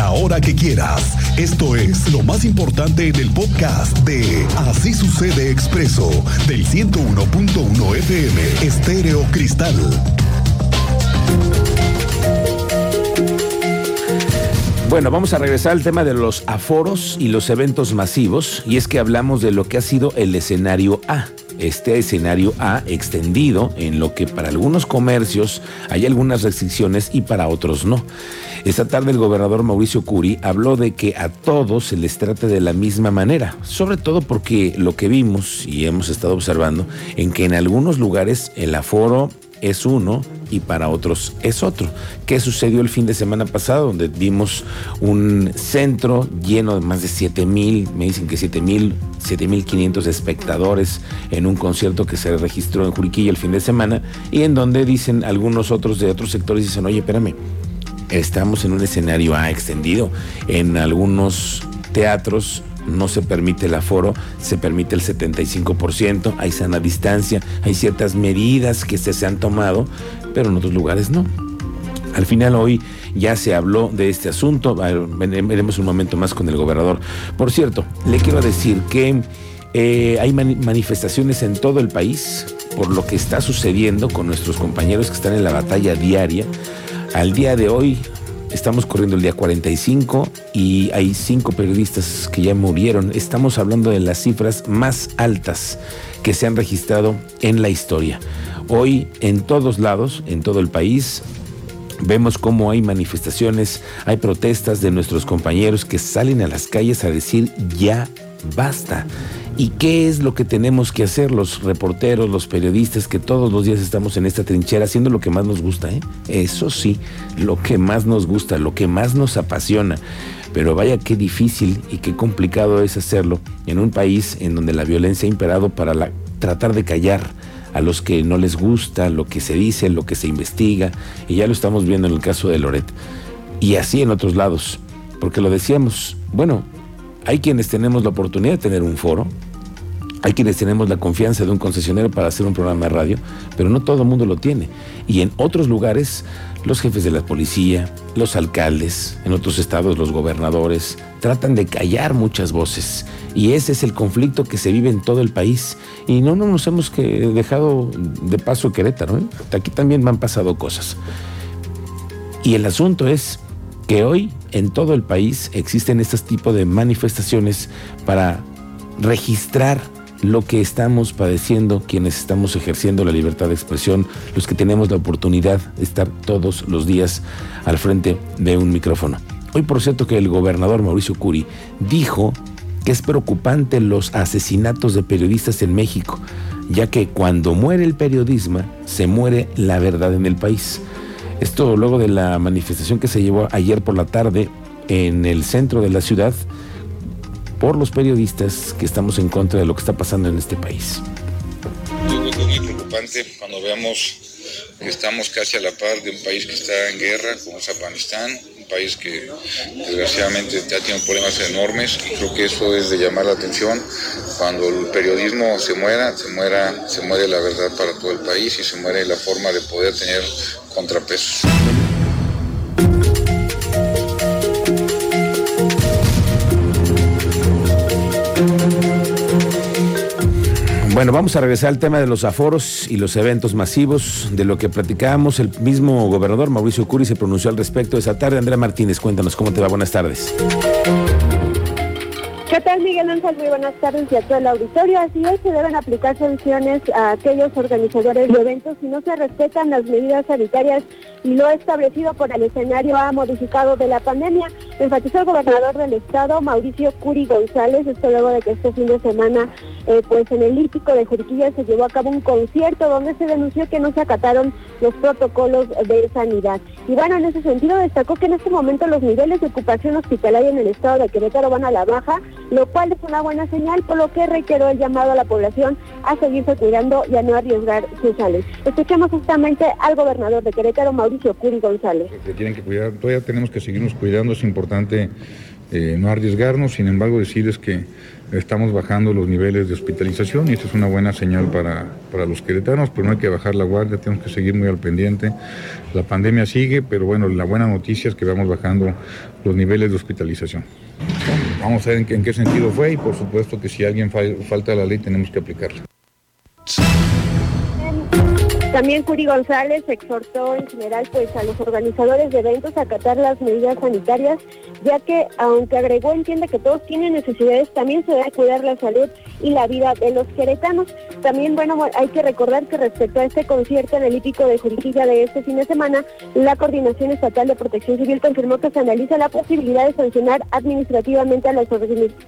la hora que quieras. Esto es lo más importante en el podcast de Así sucede expreso del 101.1 FM Estéreo Cristal. Bueno, vamos a regresar al tema de los aforos y los eventos masivos, y es que hablamos de lo que ha sido el escenario A. Este escenario A extendido en lo que para algunos comercios hay algunas restricciones y para otros no. Esta tarde el gobernador Mauricio Curi habló de que a todos se les trate de la misma manera, sobre todo porque lo que vimos y hemos estado observando en que en algunos lugares el aforo es uno y para otros es otro. ¿Qué sucedió el fin de semana pasado? Donde vimos un centro lleno de más de 7 mil, me dicen que 7 mil, 7 mil 500 espectadores en un concierto que se registró en Juriquilla el fin de semana y en donde dicen algunos otros de otros sectores, dicen, oye, espérame, estamos en un escenario A extendido. En algunos teatros no se permite el aforo, se permite el 75%, hay sana distancia, hay ciertas medidas que se, han tomado, pero en otros lugares no. Al final hoy ya se habló de este asunto, veremos un momento más con el gobernador. Por cierto, le quiero decir que eh, hay manifestaciones en todo el país por lo que está sucediendo con nuestros compañeros que están en la batalla diaria. Al día de hoy Estamos corriendo el día 45 y hay cinco periodistas que ya murieron. Estamos hablando de las cifras más altas que se han registrado en la historia. Hoy en todos lados, en todo el país, vemos cómo hay manifestaciones, hay protestas de nuestros compañeros que salen a las calles a decir ya basta. ¿Y qué es lo que tenemos que hacer los reporteros, los periodistas, que todos los días estamos en esta trinchera haciendo lo que más nos gusta? ¿eh? Eso sí, lo que más nos gusta, lo que más nos apasiona. Pero vaya qué difícil y qué complicado es hacerlo en un país en donde la violencia ha imperado para tratar de callar a los que no les gusta lo que se dice, lo que se investiga. Y ya lo estamos viendo en el caso de Loret. Y así en otros lados. Porque lo decíamos, bueno, hay quienes tenemos la oportunidad de tener un foro, hay quienes tenemos la confianza de un concesionario para hacer un programa de radio, pero no todo el mundo lo tiene. Y en otros lugares, los jefes de la policía, los alcaldes, en otros estados los gobernadores, tratan de callar muchas voces. Y ese es el conflicto que se vive en todo el país. Y no, no nos hemos dejado de paso Querétaro. ¿eh? Aquí también me han pasado cosas. Y el asunto es que hoy en todo el país existen estos tipos de manifestaciones para registrar lo que estamos padeciendo quienes estamos ejerciendo la libertad de expresión, los que tenemos la oportunidad de estar todos los días al frente de un micrófono. Hoy, por cierto, que el gobernador Mauricio Curi dijo que es preocupante los asesinatos de periodistas en México, ya que cuando muere el periodismo, se muere la verdad en el país. Esto luego de la manifestación que se llevó ayer por la tarde en el centro de la ciudad, por los periodistas que estamos en contra de lo que está pasando en este país. Es muy preocupante cuando veamos que estamos casi a la par de un país que está en guerra, como es Afganistán, un país que desgraciadamente ya tiene problemas enormes y creo que eso es de llamar la atención. Cuando el periodismo se muera, se muera, se muere la verdad para todo el país y se muere la forma de poder tener contrapesos. Bueno, vamos a regresar al tema de los aforos y los eventos masivos, de lo que platicábamos. El mismo gobernador Mauricio Curi se pronunció al respecto esa tarde. Andrea Martínez, cuéntanos cómo te va. Buenas tardes. ¿Qué tal, Miguel Ángel? Muy buenas tardes y a todo el auditorio. Así es, se deben aplicar sanciones a aquellos organizadores de eventos si no se respetan las medidas sanitarias y lo establecido por el escenario A modificado de la pandemia. Enfatizó el gobernador del estado, Mauricio Curi González, esto luego de que este fin de semana, eh, pues en el Lítico de Juriquilla se llevó a cabo un concierto donde se denunció que no se acataron los protocolos de sanidad. Y bueno, en ese sentido destacó que en este momento los niveles de ocupación hospitalaria en el estado de Querétaro van a la baja lo cual es una buena señal, por lo que reiteró el llamado a la población a seguirse cuidando y a no arriesgar su salud. Escuchemos justamente al gobernador de Querétaro, Mauricio Curi González. Se tienen que cuidar, todavía tenemos que seguirnos cuidando, es importante eh, no arriesgarnos, sin embargo decirles que estamos bajando los niveles de hospitalización y esto es una buena señal para, para los queretanos, pero no hay que bajar la guardia, tenemos que seguir muy al pendiente. La pandemia sigue, pero bueno, la buena noticia es que vamos bajando los niveles de hospitalización. Vamos a ver en qué, sentido fue y por supuesto que si alguien falta la ley tenemos que aplicarla. También Curi González exhortó en general pues a los organizadores de eventos a acatar las medidas sanitarias, ya que aunque agregó entiende que todos tienen necesidades, también se debe cuidar la salud y la vida de los queretanos. También, bueno, hay que recordar que respecto a este concierto en el hípico de Juriquilla de este fin de semana, la Coordinación Estatal de Protección Civil confirmó que se analiza la posibilidad de sancionar administrativamente a los,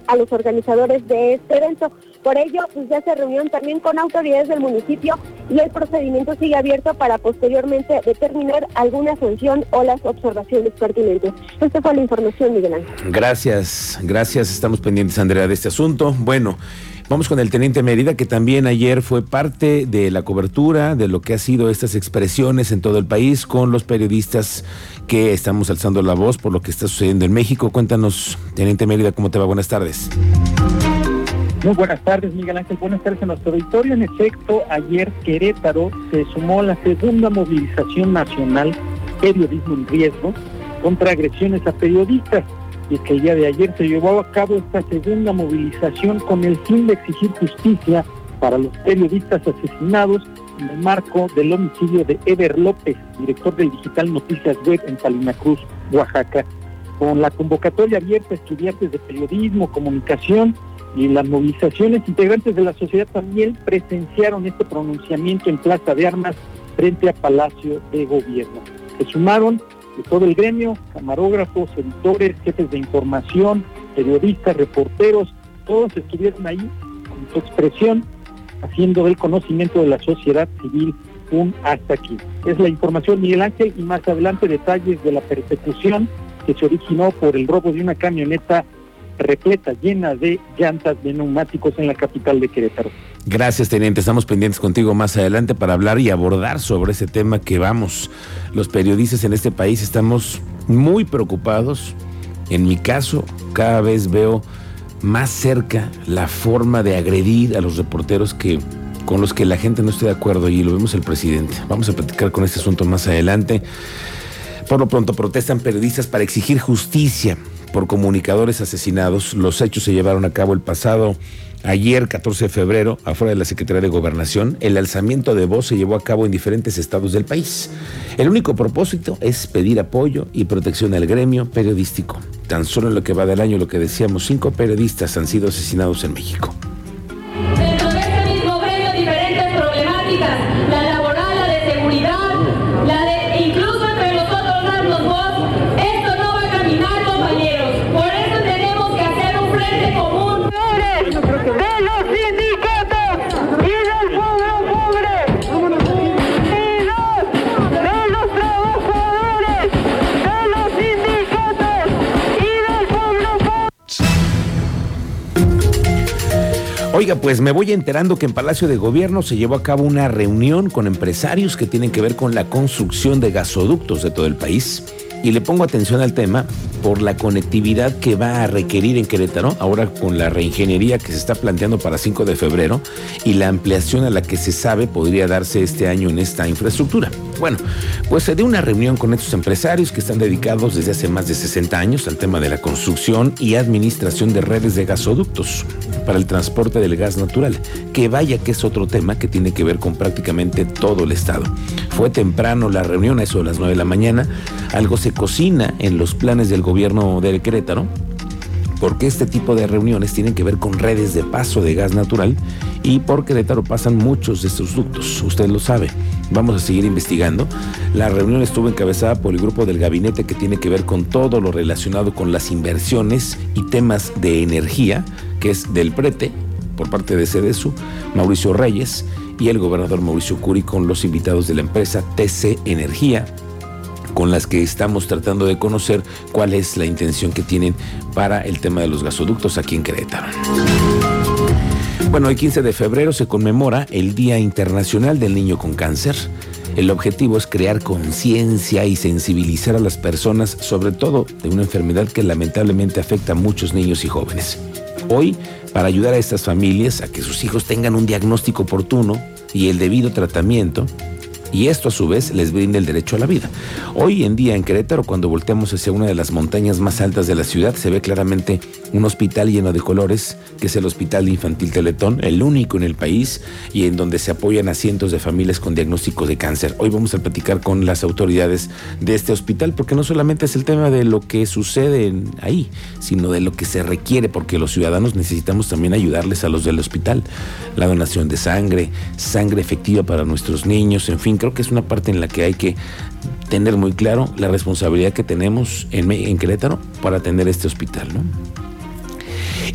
a los organizadores de este evento. Por ello, pues ya se reunió también con autoridades del municipio y el procedimiento sigue abierto para posteriormente determinar alguna sanción o las observaciones pertinentes. Esta fue la información, Miguel Ángel. Gracias, gracias. Estamos pendientes, Andrea, de este asunto. Bueno. Vamos con el teniente Mérida, que también ayer fue parte de la cobertura de lo que ha sido estas expresiones en todo el país con los periodistas que estamos alzando la voz por lo que está sucediendo en México. Cuéntanos, teniente Mérida, ¿cómo te va? Buenas tardes. Muy buenas tardes, Miguel Ángel. Buenas tardes a nuestro auditorio. En efecto, ayer Querétaro se sumó a la segunda movilización nacional Periodismo en Riesgo contra agresiones a periodistas. Y es que el día de ayer se llevó a cabo esta segunda movilización con el fin de exigir justicia para los periodistas asesinados en el marco del homicidio de Ever López, director del digital Noticias Web en Salina Cruz, Oaxaca. Con la convocatoria abierta a estudiantes de periodismo, comunicación y las movilizaciones integrantes de la sociedad también presenciaron este pronunciamiento en Plaza de Armas frente a Palacio de Gobierno. Se sumaron de todo el gremio, camarógrafos, editores, jefes de información, periodistas, reporteros, todos estuvieron ahí con su expresión, haciendo el conocimiento de la sociedad civil un hasta aquí. Es la información Miguel Ángel y más adelante detalles de la persecución que se originó por el robo de una camioneta repleta, llena de llantas de neumáticos en la capital de Querétaro. Gracias, teniente. Estamos pendientes contigo más adelante para hablar y abordar sobre ese tema que vamos. Los periodistas en este país estamos muy preocupados. En mi caso, cada vez veo más cerca la forma de agredir a los reporteros que con los que la gente no esté de acuerdo y lo vemos el presidente. Vamos a platicar con este asunto más adelante. Por lo pronto protestan periodistas para exigir justicia por comunicadores asesinados. Los hechos se llevaron a cabo el pasado ayer, 14 de febrero, afuera de la Secretaría de Gobernación. El alzamiento de voz se llevó a cabo en diferentes estados del país. El único propósito es pedir apoyo y protección al gremio periodístico. Tan solo en lo que va del año, lo que decíamos, cinco periodistas han sido asesinados en México. Oiga, pues me voy enterando que en Palacio de Gobierno se llevó a cabo una reunión con empresarios que tienen que ver con la construcción de gasoductos de todo el país. Y le pongo atención al tema por la conectividad que va a requerir en Querétaro, ahora con la reingeniería que se está planteando para 5 de febrero y la ampliación a la que se sabe podría darse este año en esta infraestructura. Bueno, pues se dio una reunión con estos empresarios que están dedicados desde hace más de 60 años al tema de la construcción y administración de redes de gasoductos para el transporte del gas natural, que vaya que es otro tema que tiene que ver con prácticamente todo el estado. Fue temprano la reunión, a eso de las 9 de la mañana, algo se cocina en los planes del gobierno de Querétaro, porque este tipo de reuniones tienen que ver con redes de paso de gas natural y por Querétaro pasan muchos de estos ductos, usted lo sabe. Vamos a seguir investigando. La reunión estuvo encabezada por el grupo del gabinete que tiene que ver con todo lo relacionado con las inversiones y temas de energía, que es del prete, por parte de CEDESU, Mauricio Reyes y el gobernador Mauricio Curi con los invitados de la empresa TC Energía, con las que estamos tratando de conocer cuál es la intención que tienen para el tema de los gasoductos aquí en Querétaro. Bueno, el 15 de febrero se conmemora el Día Internacional del Niño con Cáncer. El objetivo es crear conciencia y sensibilizar a las personas, sobre todo de una enfermedad que lamentablemente afecta a muchos niños y jóvenes. Hoy, para ayudar a estas familias a que sus hijos tengan un diagnóstico oportuno y el debido tratamiento, y esto a su vez les brinda el derecho a la vida. Hoy en día en Querétaro, cuando volteamos hacia una de las montañas más altas de la ciudad, se ve claramente un hospital lleno de colores, que es el Hospital Infantil Teletón, el único en el país y en donde se apoyan a cientos de familias con diagnóstico de cáncer. Hoy vamos a platicar con las autoridades de este hospital, porque no solamente es el tema de lo que sucede ahí, sino de lo que se requiere, porque los ciudadanos necesitamos también ayudarles a los del hospital. La donación de sangre, sangre efectiva para nuestros niños, en fin, creo que es una parte en la que hay que tener muy claro la responsabilidad que tenemos en, Querétaro para atender este hospital. ¿no?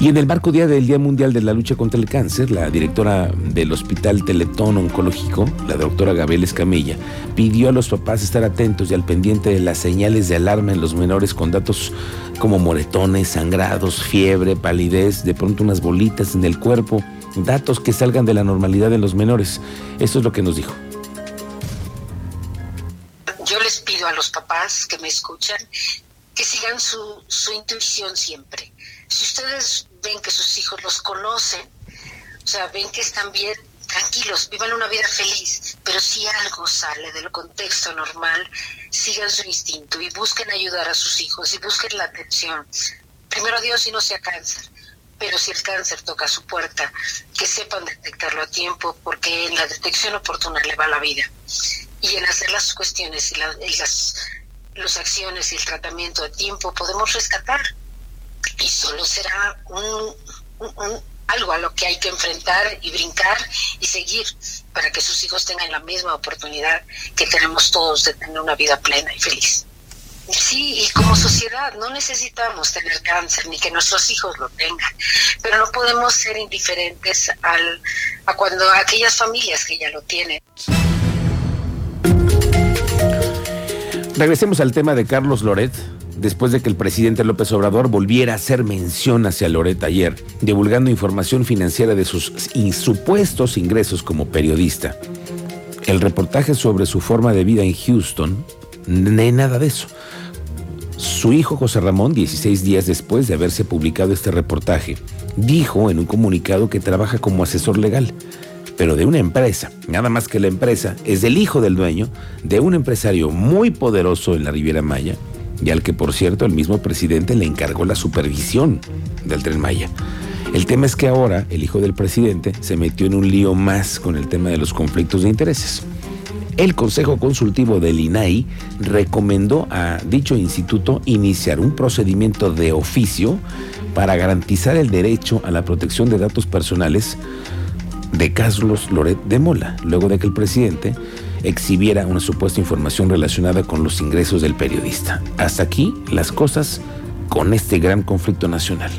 Y en el marco día del Día Mundial de la Lucha contra el Cáncer, la directora del Hospital Teletón Oncológico, la doctora Gabriela Escamilla, pidió a los papás estar atentos y al pendiente de las señales de alarma en los menores con datos como moretones, sangrados, fiebre, palidez, de pronto unas bolitas en el cuerpo, datos que salgan de la normalidad en los menores. Esto es lo que nos dijo los papás que me escuchan que sigan su, su intuición siempre. Si ustedes ven que sus hijos los conocen, o sea, ven que están bien, tranquilos, vivan una vida feliz, pero si algo sale del contexto normal, sigan su instinto y busquen ayudar a sus hijos y busquen la atención. Primero Dios y no sea cáncer, pero si el cáncer toca su puerta, que sepan detectarlo a tiempo, porque en la detección oportuna le va la vida y en hacer las cuestiones y, las los acciones y el tratamiento a tiempo podemos rescatar y solo será un, algo a lo que hay que enfrentar y brincar y seguir para que sus hijos tengan la misma oportunidad que tenemos todos de tener una vida plena y feliz. Sí, y como sociedad no necesitamos tener cáncer ni que nuestros hijos lo tengan, pero no podemos ser indiferentes al, a cuando aquellas familias que ya lo tienen. Regresemos al tema de Carlos Loret. Después de que el presidente López Obrador volviera a hacer mención hacia Loret ayer, divulgando información financiera de sus supuestos ingresos como periodista. El reportaje sobre su forma de vida en Houston, no nada de eso. Su hijo José Ramón, 16 días después de haberse publicado este reportaje, dijo en un comunicado que trabaja como asesor legal pero de una empresa, nada más que la empresa es del hijo del dueño, de un empresario muy poderoso en la Riviera Maya, y al que por cierto el mismo presidente le encargó la supervisión del tren Maya. El tema es que ahora el hijo del presidente se metió en un lío más con el tema de los conflictos de intereses. El Consejo Consultivo del INAI recomendó a dicho instituto iniciar un procedimiento de oficio para garantizar el derecho a la protección de datos personales de Carlos Loret de Mola, luego de que el presidente exhibiera una supuesta información relacionada con los ingresos del periodista. Hasta aquí las cosas con este gran conflicto nacional.